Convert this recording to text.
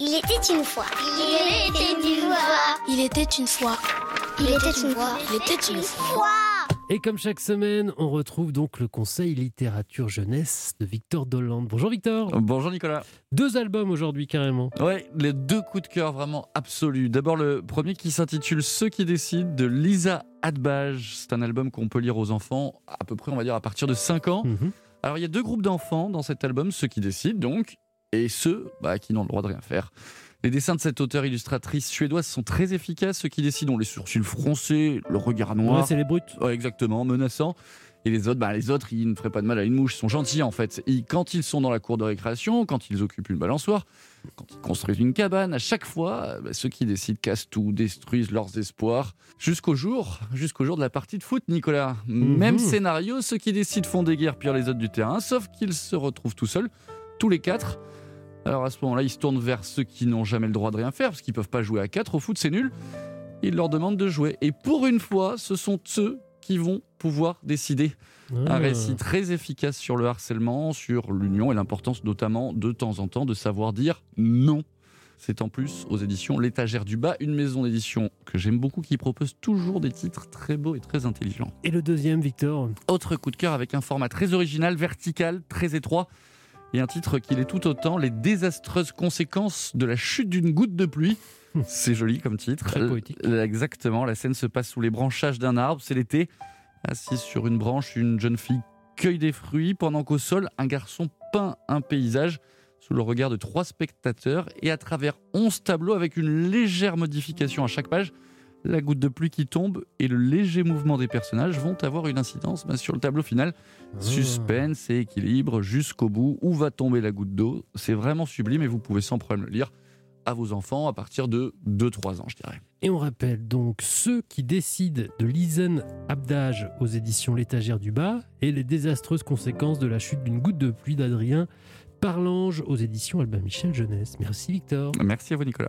Il était une fois. Il était une fois. Il était une fois. Il était une fois. Il était une fois. Et comme chaque semaine, on retrouve donc le conseil littérature jeunesse de Victor Dolande. Bonjour Victor. Bonjour Nicolas. Deux albums aujourd'hui carrément. Ouais, les deux coups de cœur vraiment absolus. D'abord le premier qui s'intitule Ceux qui décident de Lisa Adbage. C'est un album qu'on peut lire aux enfants à peu près, on va dire, à partir de 5 ans. Mhm. Alors il y a deux groupes d'enfants dans cet album, ceux qui décident donc, et ceux bah, qui n'ont le droit de rien faire. Les dessins de cette auteure illustratrice suédoise sont très efficaces. Ceux qui décident ont les sourcils froncés, le regard Ouais, noir. c'est les brutes. Ouais, exactement, menaçant. Et les autres, bah, les autres, ils ne feraient pas de mal à une mouche, ils sont gentils en fait. Ils- quand ils sont dans la cour de récréation, quand ils occupent une balançoire, quand ils construisent une cabane, à chaque fois, bah, ceux qui décident cassent tout, détruisent leurs espoirs. Jusqu'au jour, jusqu'au jour de la partie de foot, Nicolas. Même scénario, ceux qui décident font des guerres pire les autres du terrain, sauf qu'ils se retrouvent tout seuls, tous les quatre. Alors à ce moment-là, ils se tournent vers ceux qui n'ont jamais le droit de rien faire, parce qu'ils peuvent pas jouer à quatre au foot, c'est nul. Ils leur demandent de jouer. Et pour une fois, ce sont eux qui vont pouvoir décider. Un Ah. récit très efficace sur le harcèlement, sur l'union et l'importance notamment de temps en temps de savoir dire non. C'est en plus aux éditions L'étagère du bas, une maison d'édition que j'aime beaucoup qui propose toujours des titres très beaux et très intelligents. Et le deuxième, Victor? Autre coup de cœur avec un format très original, vertical, très étroit et un titre qui l'est tout autant, Les désastreuses conséquences de la chute d'une goutte de pluie. C'est joli comme titre. Très poétique. Exactement, la scène se passe sous les branchages d'un arbre, c'est l'été. Assise sur une branche, une jeune fille cueille des fruits pendant qu'au sol, un garçon peint un paysage sous le regard de trois spectateurs et à travers onze tableaux avec une légère modification à chaque page. La goutte de pluie qui tombe et le léger mouvement des personnages vont avoir une incidence bah, sur le tableau final. Ah. Suspense et équilibre jusqu'au bout. Où va tomber la goutte d'eau? C'est vraiment sublime et vous pouvez sans problème le lire à vos enfants à partir de 2-3 ans, je dirais. Et on rappelle donc ceux qui décident de Lisen Abdage aux éditions L'étagère du bas et les désastreuses conséquences de la chute d'une goutte de pluie d'Adrien Parlange aux éditions Albin Michel Jeunesse. Merci Victor. Merci à vous, Nicolas.